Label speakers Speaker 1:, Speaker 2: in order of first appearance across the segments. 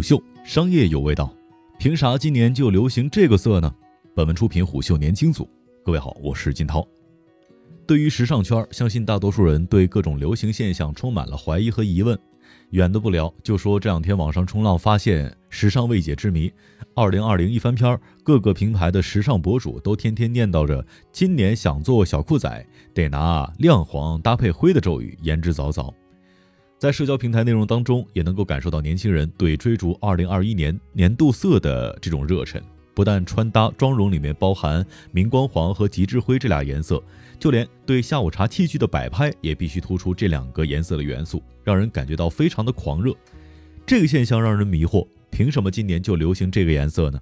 Speaker 1: 虎嗅商业有味道，凭啥今年就流行这个色呢？本文出品虎嗅年轻组。各位好，我是金涛。对于时尚圈，相信大多数人对各种流行现象充满了怀疑和疑问。远的不聊，就说这两天网上冲浪发现时尚未解之谜。二零二零一翻篇，各个平台的时尚博主都天天念叨着今年想做小裤仔，得拿亮黄搭配灰的咒语，言之凿凿。在社交平台内容当中，也能够感受到年轻人对追逐二零二一年年度色的这种热忱。不但穿搭妆容里面包含明光黄和极致灰这俩颜色，就连对下午茶器具的摆拍也必须突出这两个颜色的元素，让人感觉到非常的狂热。这个现象让人迷惑，凭什么今年就流行这个颜色呢？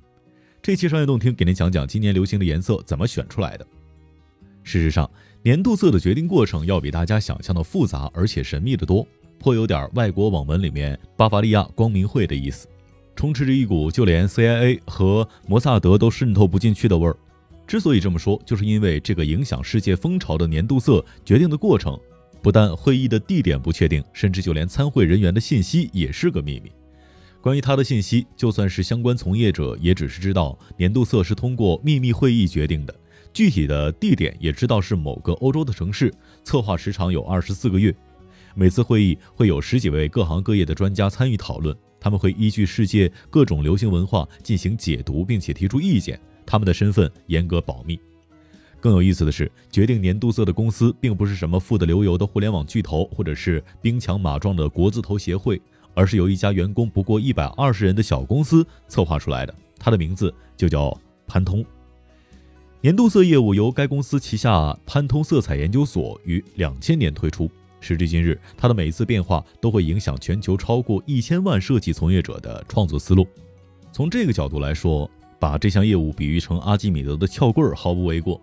Speaker 1: 这期商业动听给您讲讲今年流行的颜色怎么选出来的。事实上，年度色的决定过程要比大家想象的复杂而且神秘的多。颇有点外国网文里面巴伐利亚光明会的意思，充斥着一股就连 CIA 和摩萨德都渗透不进去的味儿。之所以这么说，就是因为这个影响世界风潮的年度色决定的过程，不但会议的地点不确定，甚至就连参会人员的信息也是个秘密。关于他的信息，就算是相关从业者，也只是知道年度色是通过秘密会议决定的，具体的地点也知道是某个欧洲的城市，策划时长有二十四个月。每次会议会有十几位各行各业的专家参与讨论，他们会依据世界各种流行文化进行解读，并且提出意见。他们的身份严格保密。更有意思的是，决定年度色的公司并不是什么富得流油的互联网巨头，或者是兵强马壮的国字头协会，而是由一家员工不过一百二十人的小公司策划出来的。它的名字就叫潘通。年度色业务由该公司旗下潘通色彩研究所于两千年推出。时至今日，它的每一次变化都会影响全球超过一千万设计从业者的创作思路。从这个角度来说，把这项业务比喻成阿基米德的撬棍儿毫不为过。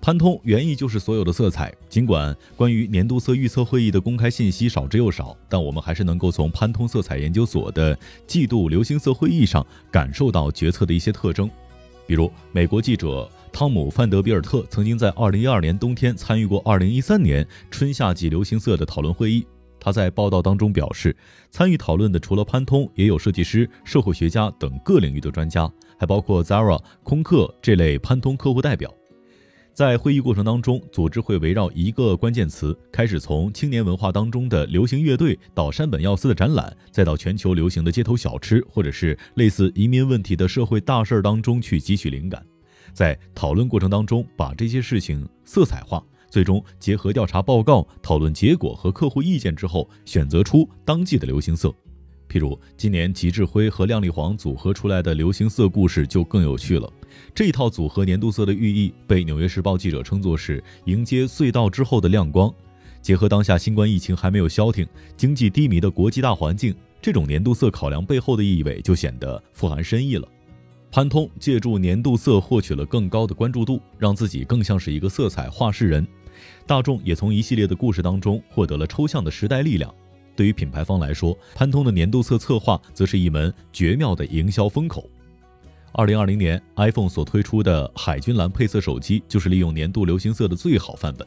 Speaker 1: 潘通原意就是所有的色彩，尽管关于年度色预测会议的公开信息少之又少，但我们还是能够从潘通色彩研究所的季度流行色会议上感受到决策的一些特征，比如美国记者。汤姆·范德比尔特曾经在2012年冬天参与过2013年春夏季流行色的讨论会议。他在报道当中表示，参与讨论的除了潘通，也有设计师、社会学家等各领域的专家，还包括 Zara、空客这类潘通客户代表。在会议过程当中，组织会围绕一个关键词，开始从青年文化当中的流行乐队，到山本耀司的展览，再到全球流行的街头小吃，或者是类似移民问题的社会大事儿当中去汲取灵感。在讨论过程当中，把这些事情色彩化，最终结合调查报告、讨论结果和客户意见之后，选择出当季的流行色。譬如今年极致灰和亮丽黄组合出来的流行色故事就更有趣了。这一套组合年度色的寓意被《纽约时报》记者称作是迎接隧道之后的亮光。结合当下新冠疫情还没有消停、经济低迷的国际大环境，这种年度色考量背后的意味就显得富含深意了。潘通借助年度色获取了更高的关注度，让自己更像是一个色彩画事人。大众也从一系列的故事当中获得了抽象的时代力量。对于品牌方来说，潘通的年度色策划则是一门绝妙的营销风口。二零二零年，iPhone 所推出的海军蓝配色手机就是利用年度流行色的最好范本。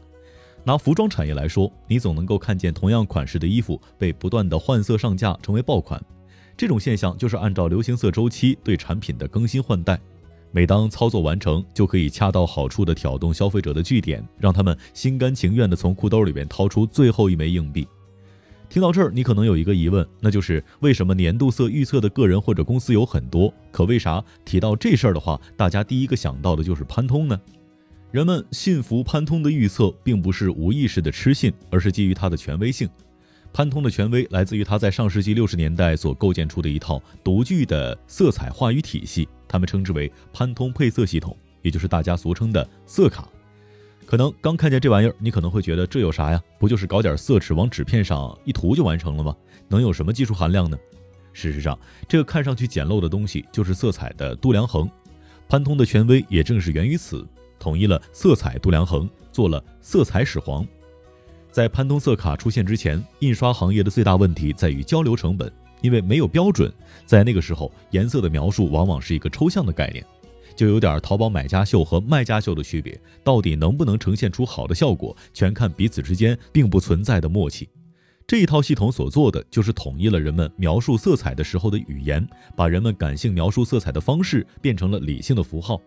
Speaker 1: 拿服装产业来说，你总能够看见同样款式的衣服被不断的换色上架，成为爆款。这种现象就是按照流行色周期对产品的更新换代，每当操作完成，就可以恰到好处地挑动消费者的据点，让他们心甘情愿地从裤兜里边掏出最后一枚硬币。听到这儿，你可能有一个疑问，那就是为什么年度色预测的个人或者公司有很多，可为啥提到这事儿的话，大家第一个想到的就是潘通呢？人们信服潘通的预测，并不是无意识的痴信，而是基于它的权威性。潘通的权威来自于他在上世纪六十年代所构建出的一套独具的色彩话语体系，他们称之为潘通配色系统，也就是大家俗称的色卡。可能刚看见这玩意儿，你可能会觉得这有啥呀？不就是搞点色纸往纸片上一涂就完成了吗？能有什么技术含量呢？事实上，这个看上去简陋的东西就是色彩的度量衡。潘通的权威也正是源于此，统一了色彩度量衡，做了色彩始皇。在潘通色卡出现之前，印刷行业的最大问题在于交流成本，因为没有标准。在那个时候，颜色的描述往往是一个抽象的概念，就有点淘宝买家秀和卖家秀的区别。到底能不能呈现出好的效果，全看彼此之间并不存在的默契。这一套系统所做的就是统一了人们描述色彩的时候的语言，把人们感性描述色彩的方式变成了理性的符号。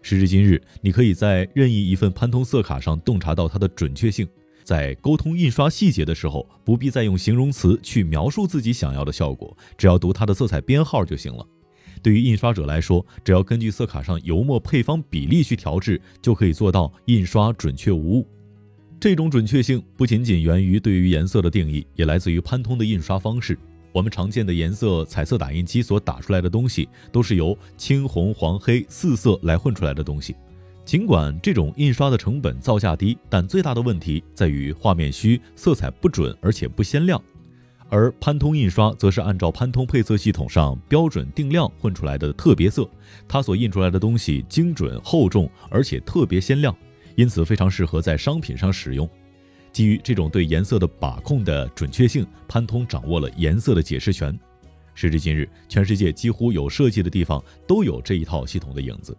Speaker 1: 时至今日，你可以在任意一份潘通色卡上洞察到它的准确性。在沟通印刷细节的时候，不必再用形容词去描述自己想要的效果，只要读它的色彩编号就行了。对于印刷者来说，只要根据色卡上油墨配方比例去调制，就可以做到印刷准确无误。这种准确性不仅仅源于对于颜色的定义，也来自于潘通的印刷方式。我们常见的颜色彩色打印机所打出来的东西，都是由青、红、黄、黑四色来混出来的东西。尽管这种印刷的成本造价低，但最大的问题在于画面虚、色彩不准，而且不鲜亮。而潘通印刷则是按照潘通配色系统上标准定量混出来的特别色，它所印出来的东西精准、厚重，而且特别鲜亮，因此非常适合在商品上使用。基于这种对颜色的把控的准确性，潘通掌握了颜色的解释权。时至今日，全世界几乎有设计的地方都有这一套系统的影子。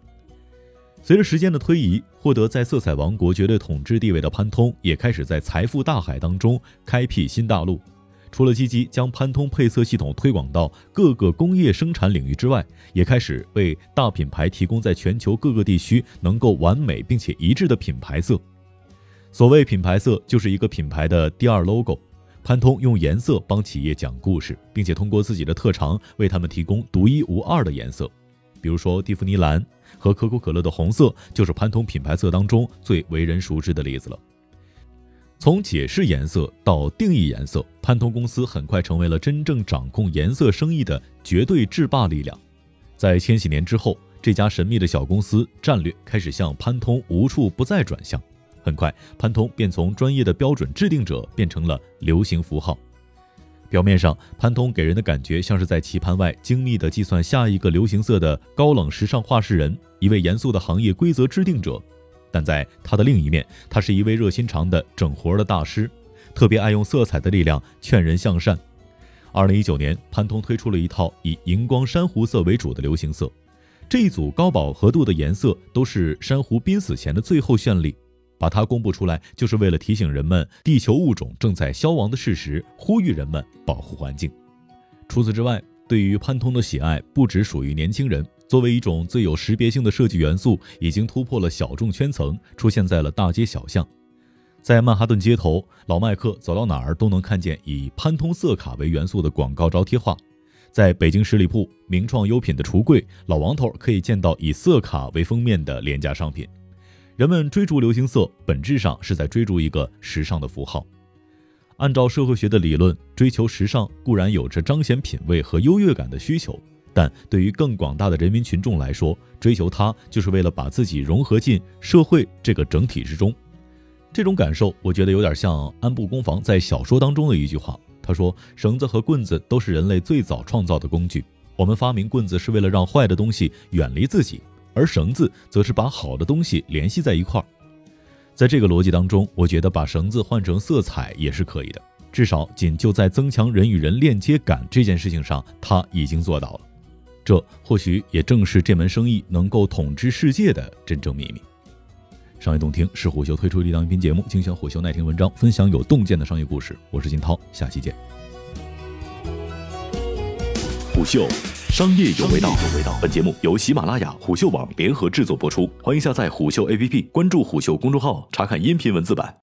Speaker 1: 随着时间的推移，获得在色彩王国绝对统治地位的潘通也开始在财富大海当中开辟新大陆。除了积极将潘通配色系统推广到各个工业生产领域之外，也开始为大品牌提供在全球各个地区能够完美并且一致的品牌色。所谓品牌色，就是一个品牌的第二 logo。潘通用颜色帮企业讲故事，并且通过自己的特长为他们提供独一无二的颜色。比如说蒂芙尼蓝和可口可乐的红色，就是潘通品牌色当中最为人熟知的例子了。从解释颜色到定义颜色，潘通公司很快成为了真正掌控颜色生意的绝对制霸力量。在千禧年之后，这家神秘的小公司战略开始向潘通无处不在转向。很快，潘通便从专业的标准制定者变成了流行符号。表面上，潘通给人的感觉像是在棋盘外精密地计算下一个流行色的高冷时尚画事人，一位严肃的行业规则制定者。但在他的另一面，他是一位热心肠的整活的大师，特别爱用色彩的力量劝人向善。二零一九年，潘通推出了一套以荧光珊瑚色为主的流行色，这一组高饱和度的颜色都是珊瑚濒死前的最后绚丽。把它公布出来，就是为了提醒人们地球物种正在消亡的事实，呼吁人们保护环境。除此之外，对于潘通的喜爱不只属于年轻人。作为一种最有识别性的设计元素，已经突破了小众圈层，出现在了大街小巷。在曼哈顿街头，老麦克走到哪儿都能看见以潘通色卡为元素的广告招贴画。在北京十里铺名创优品的橱柜，老王头可以见到以色卡为封面的廉价商品。人们追逐流行色，本质上是在追逐一个时尚的符号。按照社会学的理论，追求时尚固然有着彰显品味和优越感的需求，但对于更广大的人民群众来说，追求它就是为了把自己融合进社会这个整体之中。这种感受，我觉得有点像安部公房在小说当中的一句话。他说：“绳子和棍子都是人类最早创造的工具。我们发明棍子是为了让坏的东西远离自己。”而绳子则是把好的东西联系在一块儿，在这个逻辑当中，我觉得把绳子换成色彩也是可以的，至少仅就在增强人与人链接感这件事情上，他已经做到了。这或许也正是这门生意能够统治世界的真正秘密。商业洞听是虎嗅推出的一档音频节目，精选虎嗅耐听文章，分享有洞见的商业故事。我是金涛，下期见。
Speaker 2: 虎嗅。商业有味道。本节目由喜马拉雅、虎嗅网联合制作播出，欢迎下载虎嗅 APP，关注虎嗅公众号，查看音频文字版。